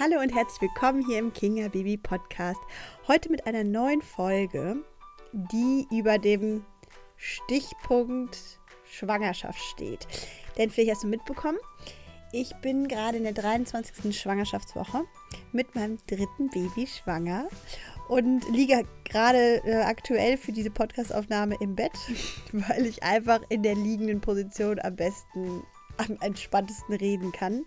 Hallo und herzlich willkommen hier im Kinga Baby Podcast. Heute mit einer neuen Folge, die über dem Stichpunkt Schwangerschaft steht. Denn vielleicht hast du mitbekommen, ich bin gerade in der 23. Schwangerschaftswoche mit meinem dritten Baby schwanger und liege gerade äh, aktuell für diese Podcastaufnahme im Bett, weil ich einfach in der liegenden Position am besten am entspanntesten reden kann.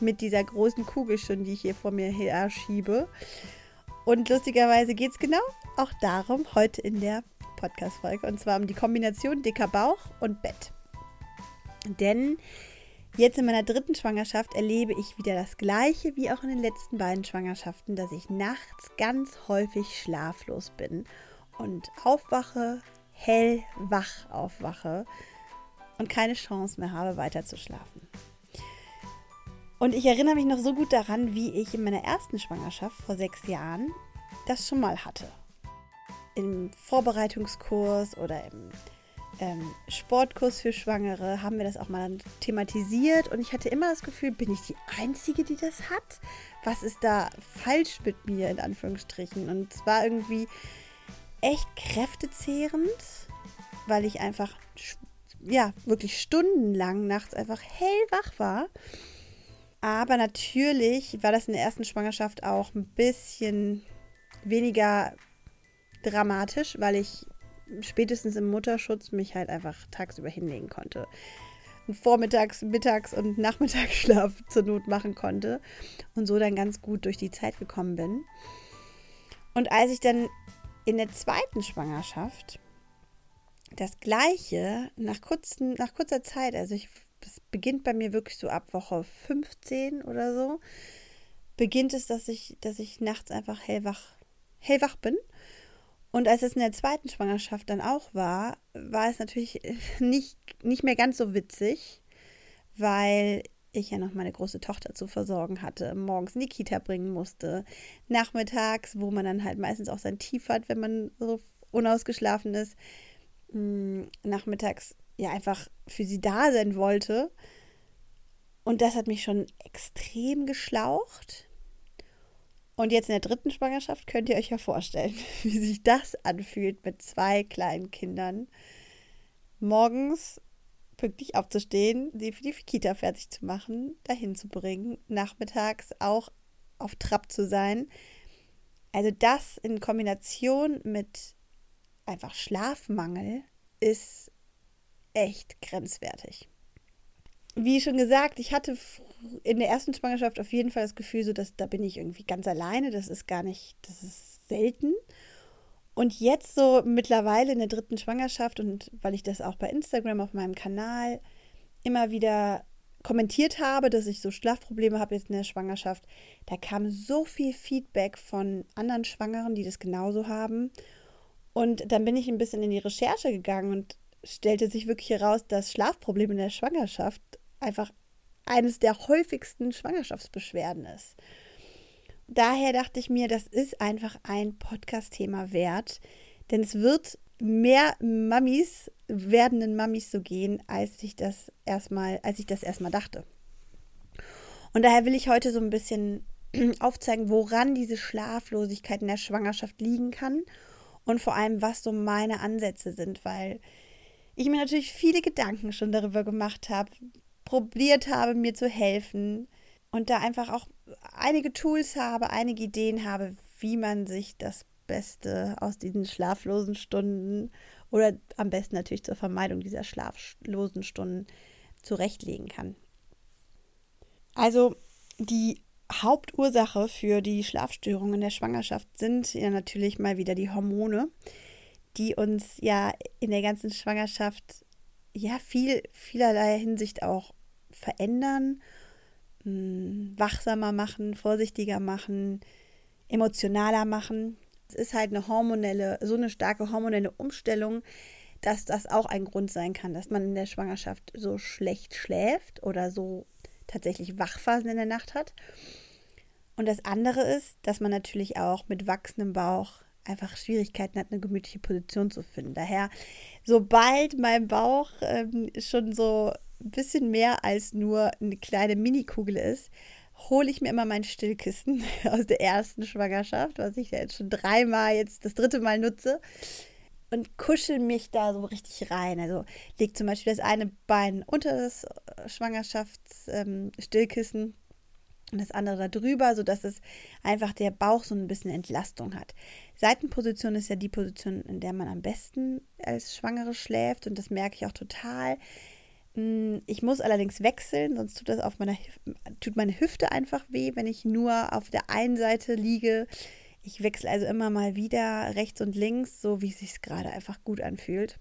Mit dieser großen Kugel schon, die ich hier vor mir her schiebe. Und lustigerweise geht es genau auch darum heute in der Podcast-Folge. Und zwar um die Kombination dicker Bauch und Bett. Denn jetzt in meiner dritten Schwangerschaft erlebe ich wieder das Gleiche wie auch in den letzten beiden Schwangerschaften, dass ich nachts ganz häufig schlaflos bin und aufwache, hellwach aufwache und keine Chance mehr habe, weiter zu schlafen. Und ich erinnere mich noch so gut daran, wie ich in meiner ersten Schwangerschaft vor sechs Jahren das schon mal hatte. Im Vorbereitungskurs oder im ähm, Sportkurs für Schwangere haben wir das auch mal thematisiert und ich hatte immer das Gefühl, bin ich die Einzige, die das hat? Was ist da falsch mit mir in Anführungsstrichen? Und es war irgendwie echt kräftezehrend, weil ich einfach ja, wirklich stundenlang nachts einfach hellwach war. Aber natürlich war das in der ersten Schwangerschaft auch ein bisschen weniger dramatisch, weil ich spätestens im Mutterschutz mich halt einfach tagsüber hinlegen konnte. Vormittags, mittags und Nachmittagsschlaf zur Not machen konnte und so dann ganz gut durch die Zeit gekommen bin. Und als ich dann in der zweiten Schwangerschaft das Gleiche nach, kurzen, nach kurzer Zeit, also ich, es beginnt bei mir wirklich so ab Woche 15 oder so, beginnt es, dass ich, dass ich nachts einfach hellwach, hellwach bin. Und als es in der zweiten Schwangerschaft dann auch war, war es natürlich nicht, nicht mehr ganz so witzig, weil ich ja noch meine große Tochter zu versorgen hatte, morgens in die Kita bringen musste, nachmittags, wo man dann halt meistens auch sein Tief hat, wenn man so unausgeschlafen ist, mh, nachmittags ja einfach für sie da sein wollte. Und das hat mich schon extrem geschlaucht. Und jetzt in der dritten Schwangerschaft könnt ihr euch ja vorstellen, wie sich das anfühlt mit zwei kleinen Kindern. Morgens pünktlich aufzustehen, sie für die Kita fertig zu machen, dahin zu bringen, nachmittags auch auf Trab zu sein. Also das in Kombination mit einfach Schlafmangel ist echt grenzwertig. Wie schon gesagt, ich hatte in der ersten Schwangerschaft auf jeden Fall das Gefühl, so dass da bin ich irgendwie ganz alleine. Das ist gar nicht, das ist selten. Und jetzt so mittlerweile in der dritten Schwangerschaft und weil ich das auch bei Instagram auf meinem Kanal immer wieder kommentiert habe, dass ich so Schlafprobleme habe jetzt in der Schwangerschaft, da kam so viel Feedback von anderen Schwangeren, die das genauso haben. Und dann bin ich ein bisschen in die Recherche gegangen und stellte sich wirklich heraus, dass Schlafprobleme in der Schwangerschaft einfach eines der häufigsten Schwangerschaftsbeschwerden ist. Daher dachte ich mir, das ist einfach ein Podcast-Thema wert, denn es wird mehr Mamis, werdenden Mamis so gehen, als ich das erstmal, als ich das erstmal dachte. Und daher will ich heute so ein bisschen aufzeigen, woran diese Schlaflosigkeit in der Schwangerschaft liegen kann und vor allem, was so meine Ansätze sind, weil ich mir natürlich viele Gedanken schon darüber gemacht habe, probiert habe, mir zu helfen und da einfach auch einige Tools habe, einige Ideen habe, wie man sich das Beste aus diesen schlaflosen Stunden oder am besten natürlich zur Vermeidung dieser schlaflosen Stunden zurechtlegen kann. Also die Hauptursache für die Schlafstörungen in der Schwangerschaft sind ja natürlich mal wieder die Hormone, die uns ja in der ganzen Schwangerschaft ja viel, vielerlei Hinsicht auch verändern, hm, wachsamer machen, vorsichtiger machen, emotionaler machen. Es ist halt eine hormonelle, so eine starke hormonelle Umstellung, dass das auch ein Grund sein kann, dass man in der Schwangerschaft so schlecht schläft oder so tatsächlich Wachphasen in der Nacht hat. Und das andere ist, dass man natürlich auch mit wachsendem Bauch einfach Schwierigkeiten hat, eine gemütliche Position zu finden. Daher, sobald mein Bauch ähm, schon so ein bisschen mehr als nur eine kleine Minikugel ist, hole ich mir immer mein Stillkissen aus der ersten Schwangerschaft, was ich ja jetzt schon dreimal, jetzt das dritte Mal nutze und kuschel mich da so richtig rein. Also leg zum Beispiel das eine Bein unter das äh, Schwangerschaftsstillkissen ähm, und das andere da drüber, sodass es einfach der Bauch so ein bisschen Entlastung hat. Seitenposition ist ja die Position, in der man am besten als Schwangere schläft und das merke ich auch total. Hm, ich muss allerdings wechseln, sonst tut das auf meiner tut meine Hüfte einfach weh, wenn ich nur auf der einen Seite liege. Ich wechsle also immer mal wieder rechts und links, so wie es sich gerade einfach gut anfühlt.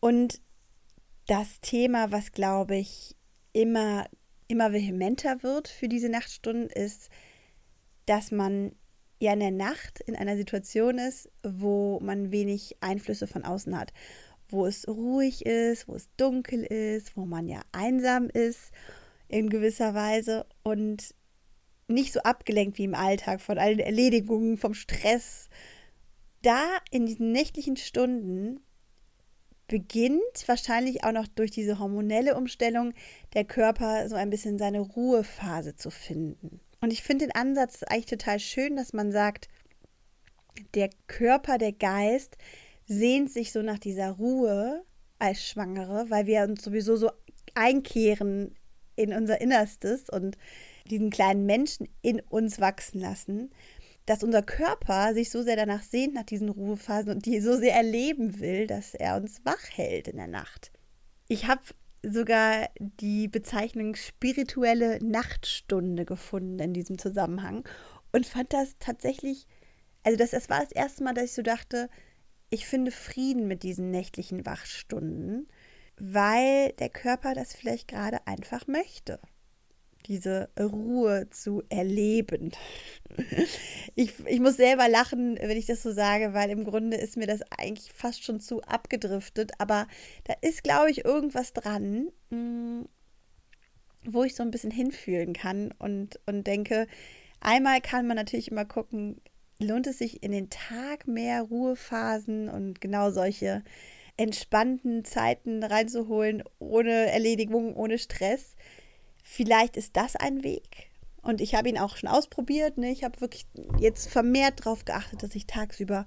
Und das Thema, was glaube ich immer, immer vehementer wird für diese Nachtstunden, ist, dass man ja in der Nacht in einer Situation ist, wo man wenig Einflüsse von außen hat, wo es ruhig ist, wo es dunkel ist, wo man ja einsam ist in gewisser Weise und nicht so abgelenkt wie im Alltag von allen Erledigungen, vom Stress. Da in diesen nächtlichen Stunden beginnt wahrscheinlich auch noch durch diese hormonelle Umstellung der Körper so ein bisschen seine Ruhephase zu finden. Und ich finde den Ansatz eigentlich total schön, dass man sagt, der Körper, der Geist sehnt sich so nach dieser Ruhe als Schwangere, weil wir uns sowieso so einkehren in unser Innerstes und diesen kleinen Menschen in uns wachsen lassen, dass unser Körper sich so sehr danach sehnt, nach diesen Ruhephasen und die so sehr erleben will, dass er uns wach hält in der Nacht. Ich habe sogar die Bezeichnung spirituelle Nachtstunde gefunden in diesem Zusammenhang und fand das tatsächlich, also das, das war das erste Mal, dass ich so dachte, ich finde Frieden mit diesen nächtlichen Wachstunden, weil der Körper das vielleicht gerade einfach möchte diese Ruhe zu erleben. Ich, ich muss selber lachen, wenn ich das so sage, weil im Grunde ist mir das eigentlich fast schon zu abgedriftet. Aber da ist, glaube ich, irgendwas dran, mm, wo ich so ein bisschen hinfühlen kann und, und denke, einmal kann man natürlich immer gucken, lohnt es sich in den Tag mehr Ruhephasen und genau solche entspannten Zeiten reinzuholen, ohne Erledigung, ohne Stress Vielleicht ist das ein Weg. Und ich habe ihn auch schon ausprobiert. Ne? Ich habe wirklich jetzt vermehrt darauf geachtet, dass ich tagsüber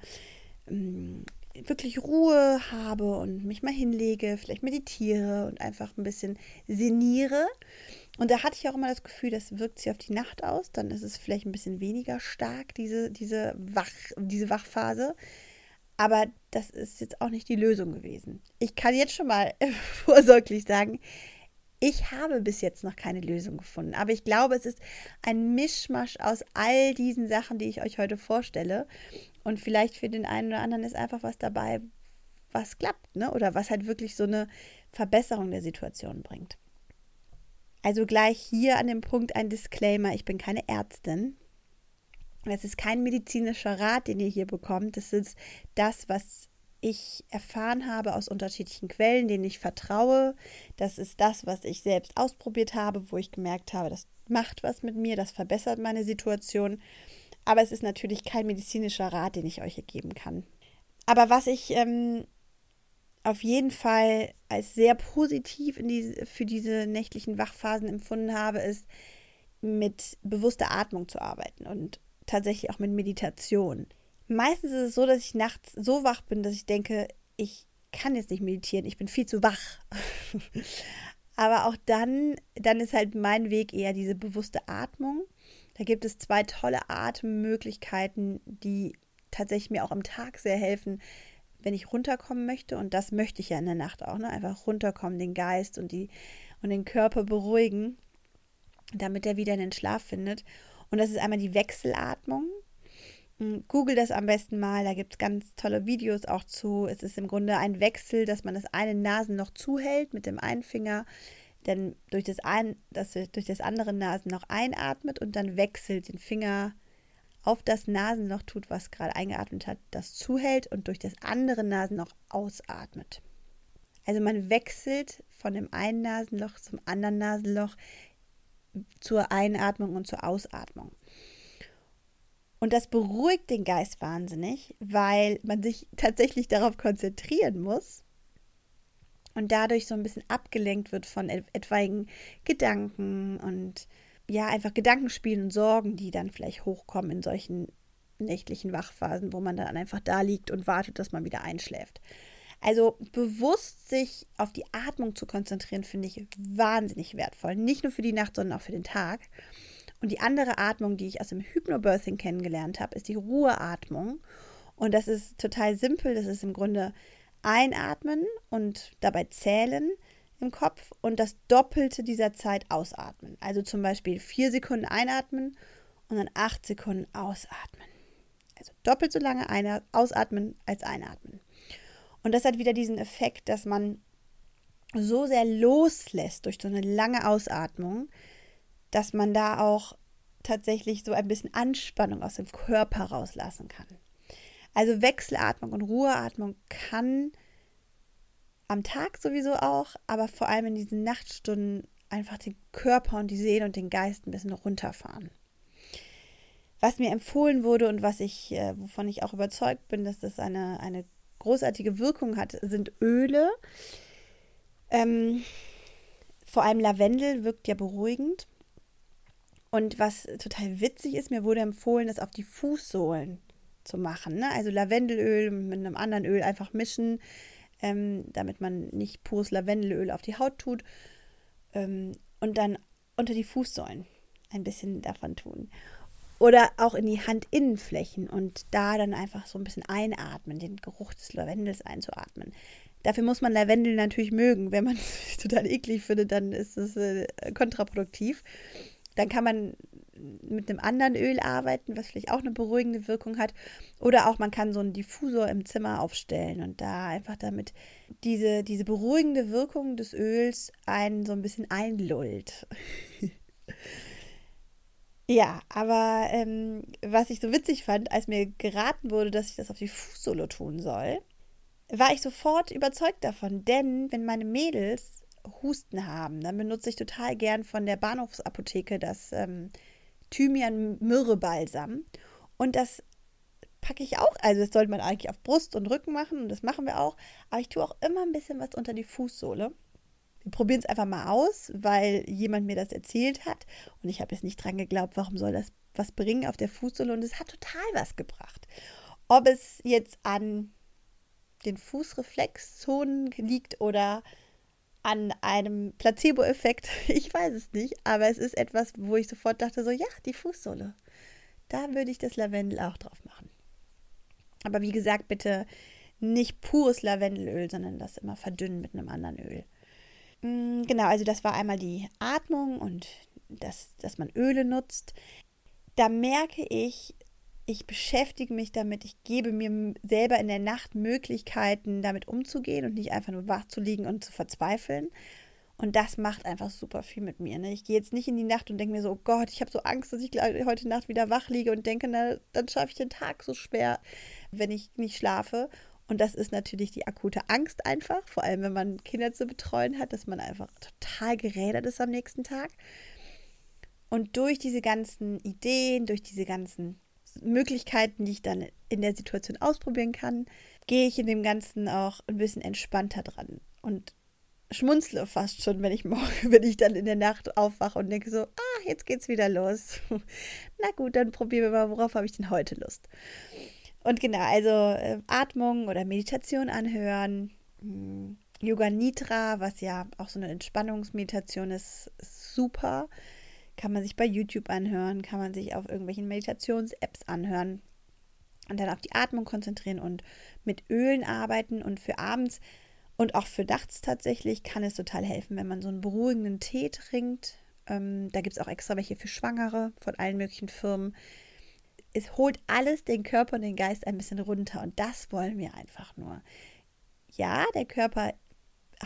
ähm, wirklich Ruhe habe und mich mal hinlege, vielleicht meditiere und einfach ein bisschen sinniere. Und da hatte ich auch immer das Gefühl, das wirkt sich auf die Nacht aus. Dann ist es vielleicht ein bisschen weniger stark, diese, diese, Wach, diese Wachphase. Aber das ist jetzt auch nicht die Lösung gewesen. Ich kann jetzt schon mal vorsorglich sagen, ich habe bis jetzt noch keine Lösung gefunden, aber ich glaube, es ist ein Mischmasch aus all diesen Sachen, die ich euch heute vorstelle. Und vielleicht für den einen oder anderen ist einfach was dabei, was klappt, ne? Oder was halt wirklich so eine Verbesserung der Situation bringt. Also gleich hier an dem Punkt ein Disclaimer, ich bin keine Ärztin. Das ist kein medizinischer Rat, den ihr hier bekommt. Das ist das, was ich erfahren habe aus unterschiedlichen Quellen, denen ich vertraue. Das ist das, was ich selbst ausprobiert habe, wo ich gemerkt habe, das macht was mit mir, das verbessert meine Situation. Aber es ist natürlich kein medizinischer Rat, den ich euch geben kann. Aber was ich ähm, auf jeden Fall als sehr positiv diese, für diese nächtlichen Wachphasen empfunden habe, ist, mit bewusster Atmung zu arbeiten und tatsächlich auch mit Meditation meistens ist es so, dass ich nachts so wach bin, dass ich denke, ich kann jetzt nicht meditieren, ich bin viel zu wach. Aber auch dann, dann ist halt mein Weg eher diese bewusste Atmung. Da gibt es zwei tolle Atemmöglichkeiten, die tatsächlich mir auch am Tag sehr helfen, wenn ich runterkommen möchte. Und das möchte ich ja in der Nacht auch, ne? Einfach runterkommen, den Geist und, die, und den Körper beruhigen, damit er wieder in den Schlaf findet. Und das ist einmal die Wechselatmung. Hm, Google das am besten mal, da gibt es ganz tolle Videos auch zu. Es ist im Grunde ein Wechsel, dass man das eine Nasenloch zuhält mit dem einen Finger, dann durch das, ein, das, durch das andere Nasenloch einatmet und dann wechselt den Finger auf das Nasenloch tut, was gerade eingeatmet hat, das zuhält und durch das andere Nasenloch ausatmet. Also man wechselt von dem einen Nasenloch zum anderen Nasenloch zur Einatmung und zur Ausatmung. Und das beruhigt den Geist wahnsinnig, weil man sich tatsächlich darauf konzentrieren muss. und dadurch so ein bisschen abgelenkt wird von etwaigen Gedanken und ja, einfach Gedankenspielen und Sorgen, die dann vielleicht hochkommen in solchen nächtlichen Wachphasen, wo man dann einfach da liegt und wartet, dass man wieder einschläft. Also bewusst sich auf die Atmung zu konzentrieren, finde ich wahnsinnig wertvoll. Nicht nur für die Nacht, sondern auch für den Tag. Und die andere Atmung, die ich aus dem Hypnobirthing kennengelernt habe, ist die Ruheatmung. Und das ist total simpel. Das ist im Grunde einatmen und dabei zählen im Kopf und das Doppelte dieser Zeit ausatmen. Also zum Beispiel vier Sekunden einatmen und dann acht Sekunden ausatmen. Also doppelt so lange ausatmen als einatmen. Und das hat wieder diesen Effekt, dass man so sehr loslässt durch so eine lange Ausatmung, dass man da auch tatsächlich so ein bisschen Anspannung aus dem Körper rauslassen kann. Also Wechselatmung und Ruheatmung kann am Tag sowieso auch, aber vor allem in diesen Nachtstunden einfach den Körper und die Seele und den Geist ein bisschen runterfahren. Was mir empfohlen wurde und was ich, äh, wovon ich auch überzeugt bin, dass das eine, eine großartige Wirkung hat, sind Öle. Ähm, vor allem Lavendel wirkt ja beruhigend. Und was total witzig ist, mir wurde empfohlen, das auf die Fußsohlen zu machen. Ne? Also Lavendelöl mit einem anderen Öl einfach mischen, ähm, damit man nicht pures Lavendelöl auf die Haut tut. Ähm, und dann unter die Fußsohlen ein bisschen davon tun. Oder auch in die Handinnenflächen und da dann einfach so ein bisschen einatmen, den Geruch des Lavendels einzuatmen. Dafür muss man Lavendel natürlich mögen. Wenn man es total eklig findet, dann ist es äh, kontraproduktiv. Dann kann man mit einem anderen Öl arbeiten, was vielleicht auch eine beruhigende Wirkung hat. Oder auch man kann so einen Diffusor im Zimmer aufstellen und da einfach damit diese, diese beruhigende Wirkung des Öls einen so ein bisschen einlullt. ja, aber ähm, was ich so witzig fand, als mir geraten wurde, dass ich das auf die Fußsohle tun soll, war ich sofort überzeugt davon. Denn wenn meine Mädels Husten haben, dann benutze ich total gern von der Bahnhofsapotheke das ähm, Thymian-Myrrhe-Balsam. Und das packe ich auch. Also, das sollte man eigentlich auf Brust und Rücken machen und das machen wir auch. Aber ich tue auch immer ein bisschen was unter die Fußsohle. Wir probieren es einfach mal aus, weil jemand mir das erzählt hat. Und ich habe jetzt nicht dran geglaubt, warum soll das was bringen auf der Fußsohle. Und es hat total was gebracht. Ob es jetzt an den Fußreflexzonen liegt oder an einem Placebo-Effekt. Ich weiß es nicht, aber es ist etwas, wo ich sofort dachte, so ja, die Fußsohle. Da würde ich das Lavendel auch drauf machen. Aber wie gesagt, bitte nicht pures Lavendelöl, sondern das immer verdünnen mit einem anderen Öl. Mm, genau, also das war einmal die Atmung und das, dass man Öle nutzt. Da merke ich, ich beschäftige mich damit, ich gebe mir selber in der Nacht Möglichkeiten, damit umzugehen und nicht einfach nur wach zu liegen und zu verzweifeln. Und das macht einfach super viel mit mir. Ne? Ich gehe jetzt nicht in die Nacht und denke mir so, oh Gott, ich habe so Angst, dass ich heute Nacht wieder wach liege und denke, na, dann schaffe ich den Tag so schwer, wenn ich nicht schlafe. Und das ist natürlich die akute Angst einfach, vor allem wenn man Kinder zu betreuen hat, dass man einfach total gerädert ist am nächsten Tag. Und durch diese ganzen Ideen, durch diese ganzen Möglichkeiten, die ich dann in der Situation ausprobieren kann, gehe ich in dem Ganzen auch ein bisschen entspannter dran und schmunzle fast schon, wenn ich morgen, wenn ich dann in der Nacht aufwache und denke so, ah, jetzt geht's wieder los. Na gut, dann probieren wir mal, worauf habe ich denn heute Lust? Und genau, also äh, Atmung oder Meditation anhören, hm, Yoga Nidra, was ja auch so eine Entspannungsmeditation ist, ist super. Kann man sich bei YouTube anhören, kann man sich auf irgendwelchen Meditations-Apps anhören und dann auf die Atmung konzentrieren und mit Ölen arbeiten. Und für abends und auch für nachts tatsächlich kann es total helfen, wenn man so einen beruhigenden Tee trinkt. Ähm, da gibt es auch extra welche für Schwangere von allen möglichen Firmen. Es holt alles den Körper und den Geist ein bisschen runter und das wollen wir einfach nur. Ja, der Körper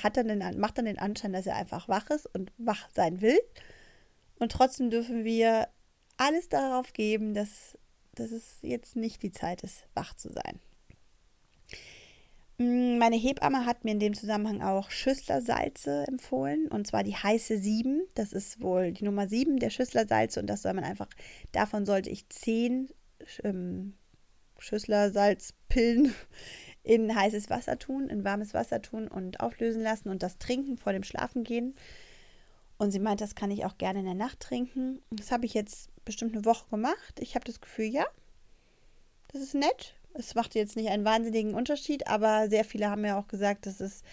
hat dann den, macht dann den Anschein, dass er einfach wach ist und wach sein will. Und trotzdem dürfen wir alles darauf geben, dass, dass es jetzt nicht die Zeit ist, wach zu sein. Mm, meine Hebamme hat mir in dem Zusammenhang auch Schüsslersalze empfohlen und zwar die heiße 7. Das ist wohl die Nummer 7 der Schüsslersalze und das soll man einfach, davon sollte ich 10 ähm, Schüsslersalzpillen in heißes Wasser tun, in warmes Wasser tun und auflösen lassen und das trinken vor dem Schlafengehen. Und sie meint, das kann ich auch gerne in der Nacht trinken. Das habe ich jetzt bestimmt eine Woche gemacht. Ich habe das Gefühl, ja, das ist nett. Es macht jetzt nicht einen wahnsinnigen Unterschied, aber sehr viele haben ja auch gesagt, das ist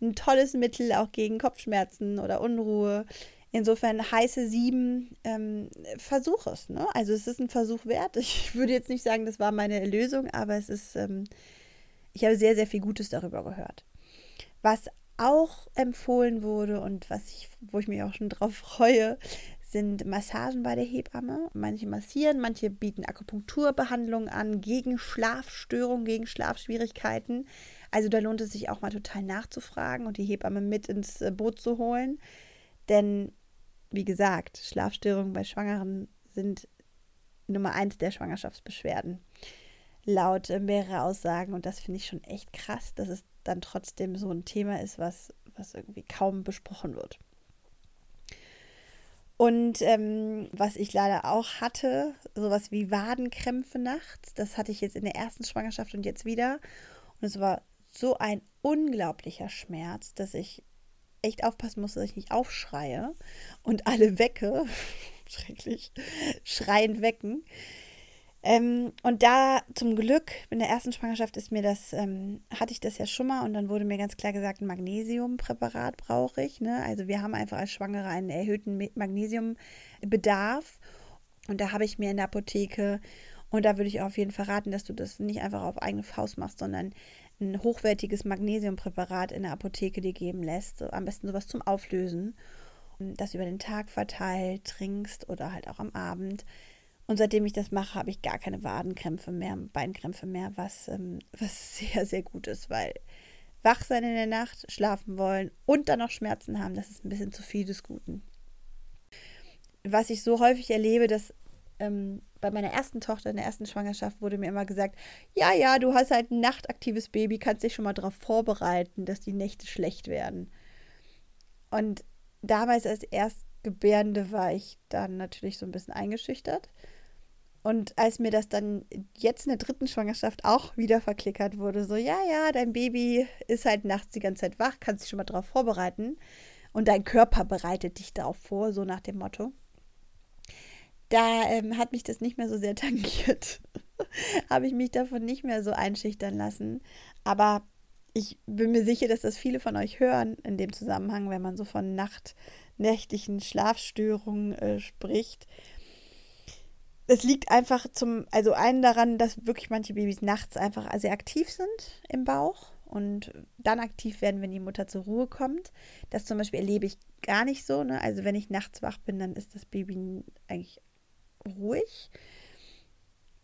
ein tolles Mittel auch gegen Kopfschmerzen oder Unruhe. Insofern heiße sieben, ähm, versuch es. Ne? Also es ist ein Versuch wert. Ich würde jetzt nicht sagen, das war meine Lösung, aber es ist, ähm, ich habe sehr, sehr viel Gutes darüber gehört. Was auch empfohlen wurde und was ich, wo ich mich auch schon drauf freue, sind Massagen bei der Hebamme. Manche massieren, manche bieten Akupunkturbehandlungen an gegen Schlafstörungen, gegen Schlafschwierigkeiten. Also da lohnt es sich auch mal total nachzufragen und die Hebamme mit ins äh, Boot zu holen. Denn, wie gesagt, Schlafstörungen bei Schwangeren sind Nummer eins der Schwangerschaftsbeschwerden. Laut äh, mehrere Aussagen. Und das finde ich schon echt krass, dass es dann trotzdem so ein Thema ist, was, was irgendwie kaum besprochen wird. Und ähm, was ich leider auch hatte, sowas wie Wadenkrämpfe nachts, das hatte ich jetzt in der ersten Schwangerschaft und jetzt wieder. Und es war so ein unglaublicher Schmerz, dass ich echt aufpassen musste, dass ich nicht aufschreie und alle wecke, schrecklich, schreiend wecken. Ähm, und da zum Glück, in der ersten Schwangerschaft ist mir das, ähm, hatte ich das ja schon mal und dann wurde mir ganz klar gesagt, ein Magnesiumpräparat brauche ich. Ne? Also wir haben einfach als Schwangere einen erhöhten Magnesiumbedarf. Und da habe ich mir in der Apotheke, und da würde ich auf jeden Fall raten, dass du das nicht einfach auf eigene Faust machst, sondern ein hochwertiges Magnesiumpräparat in der Apotheke dir geben lässt. Am besten sowas zum Auflösen. Das über den Tag verteilt trinkst oder halt auch am Abend und seitdem ich das mache, habe ich gar keine Wadenkrämpfe mehr, Beinkrämpfe mehr, was, ähm, was sehr, sehr gut ist, weil wach sein in der Nacht, schlafen wollen und dann noch Schmerzen haben, das ist ein bisschen zu viel des Guten. Was ich so häufig erlebe, dass ähm, bei meiner ersten Tochter in der ersten Schwangerschaft wurde mir immer gesagt, ja, ja, du hast halt ein nachtaktives Baby, kannst dich schon mal darauf vorbereiten, dass die Nächte schlecht werden. Und damals als Erstgebärende war ich dann natürlich so ein bisschen eingeschüchtert. Und als mir das dann jetzt in der dritten Schwangerschaft auch wieder verklickert wurde, so, ja, ja, dein Baby ist halt nachts die ganze Zeit wach, kannst dich schon mal darauf vorbereiten. Und dein Körper bereitet dich darauf vor, so nach dem Motto. Da ähm, hat mich das nicht mehr so sehr tangiert. Habe ich mich davon nicht mehr so einschüchtern lassen. Aber ich bin mir sicher, dass das viele von euch hören in dem Zusammenhang, wenn man so von nachtnächtlichen Schlafstörungen äh, spricht es liegt einfach zum, also einen daran, dass wirklich manche Babys nachts einfach sehr aktiv sind im Bauch und dann aktiv werden, wenn die Mutter zur Ruhe kommt. Das zum Beispiel erlebe ich gar nicht so. Ne? Also wenn ich nachts wach bin, dann ist das Baby eigentlich ruhig.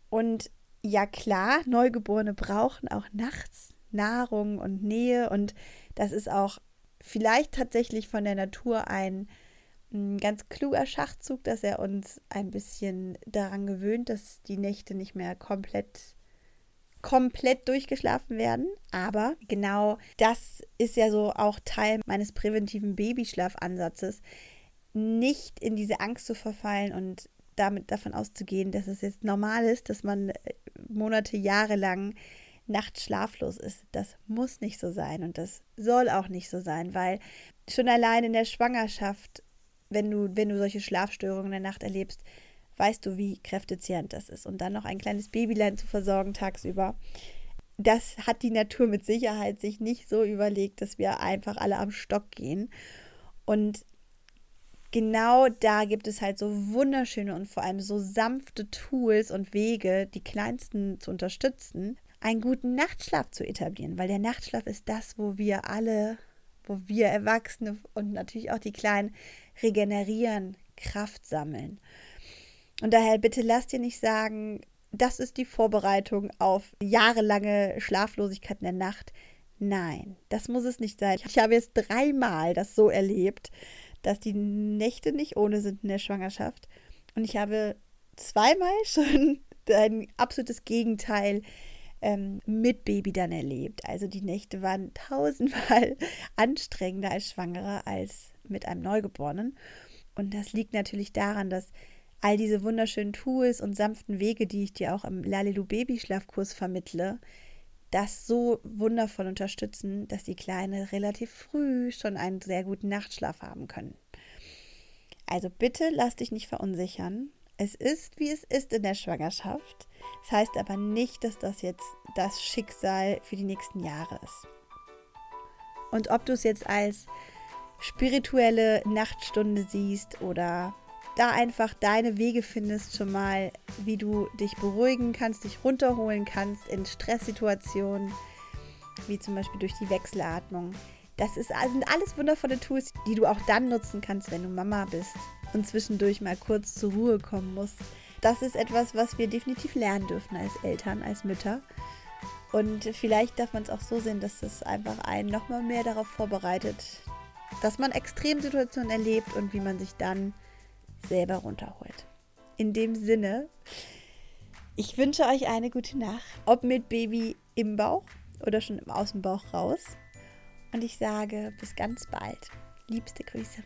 Und ja klar, Neugeborene brauchen auch nachts Nahrung und Nähe und das ist auch vielleicht tatsächlich von der Natur ein ein ganz kluger Schachzug, dass er uns ein bisschen daran gewöhnt, dass die Nächte nicht mehr komplett komplett durchgeschlafen werden. Aber genau das ist ja so auch Teil meines präventiven Babyschlafansatzes, nicht in diese Angst zu verfallen und damit davon auszugehen, dass es jetzt normal ist, dass man äh, Monate, Jahre lang nachts schlaflos ist. Das muss nicht so sein und das soll auch nicht so sein, weil schon allein in der Schwangerschaft wenn du, wenn du solche Schlafstörungen in der Nacht erlebst, weißt du, wie kräftezehrend das ist. Und dann noch ein kleines Babylein zu versorgen tagsüber. Das hat die Natur mit Sicherheit sich nicht so überlegt, dass wir einfach alle am Stock gehen. Und genau da gibt es halt so wunderschöne und vor allem so sanfte Tools und Wege, die Kleinsten zu unterstützen, einen guten Nachtschlaf zu etablieren, weil der Nachtschlaf ist das, wo wir alle, wo wir Erwachsene und natürlich auch die Kleinen regenerieren, Kraft sammeln. Und daher bitte lasst dir nicht sagen, das ist die Vorbereitung auf jahrelange Schlaflosigkeit in der Nacht. Nein, das muss es nicht sein. Ich habe jetzt dreimal das so erlebt, dass die Nächte nicht ohne sind in der Schwangerschaft. Und ich habe zweimal schon ein absolutes Gegenteil ähm, mit Baby dann erlebt. Also die Nächte waren tausendmal anstrengender als Schwangere als mit einem Neugeborenen. Und das liegt natürlich daran, dass all diese wunderschönen Tools und sanften Wege, die ich dir auch im Lalilu Babyschlafkurs vermittle, das so wundervoll unterstützen, dass die Kleine relativ früh schon einen sehr guten Nachtschlaf haben können. Also bitte lass dich nicht verunsichern. Es ist, wie es ist in der Schwangerschaft. Das heißt aber nicht, dass das jetzt das Schicksal für die nächsten Jahre ist. Und ob du es jetzt als spirituelle Nachtstunde siehst oder da einfach deine Wege findest, schon mal, wie du dich beruhigen kannst, dich runterholen kannst in Stresssituationen, wie zum Beispiel durch die Wechselatmung. Das ist, sind alles wundervolle Tools, die du auch dann nutzen kannst, wenn du Mama bist und zwischendurch mal kurz zur Ruhe kommen musst. Das ist etwas, was wir definitiv lernen dürfen als Eltern, als Mütter. Und vielleicht darf man es auch so sehen, dass es einfach einen nochmal mehr darauf vorbereitet, dass man Extremsituationen erlebt und wie man sich dann selber runterholt. In dem Sinne, ich wünsche euch eine gute Nacht, ob mit Baby im Bauch oder schon im Außenbauch raus. Und ich sage bis ganz bald. Liebste Grüße.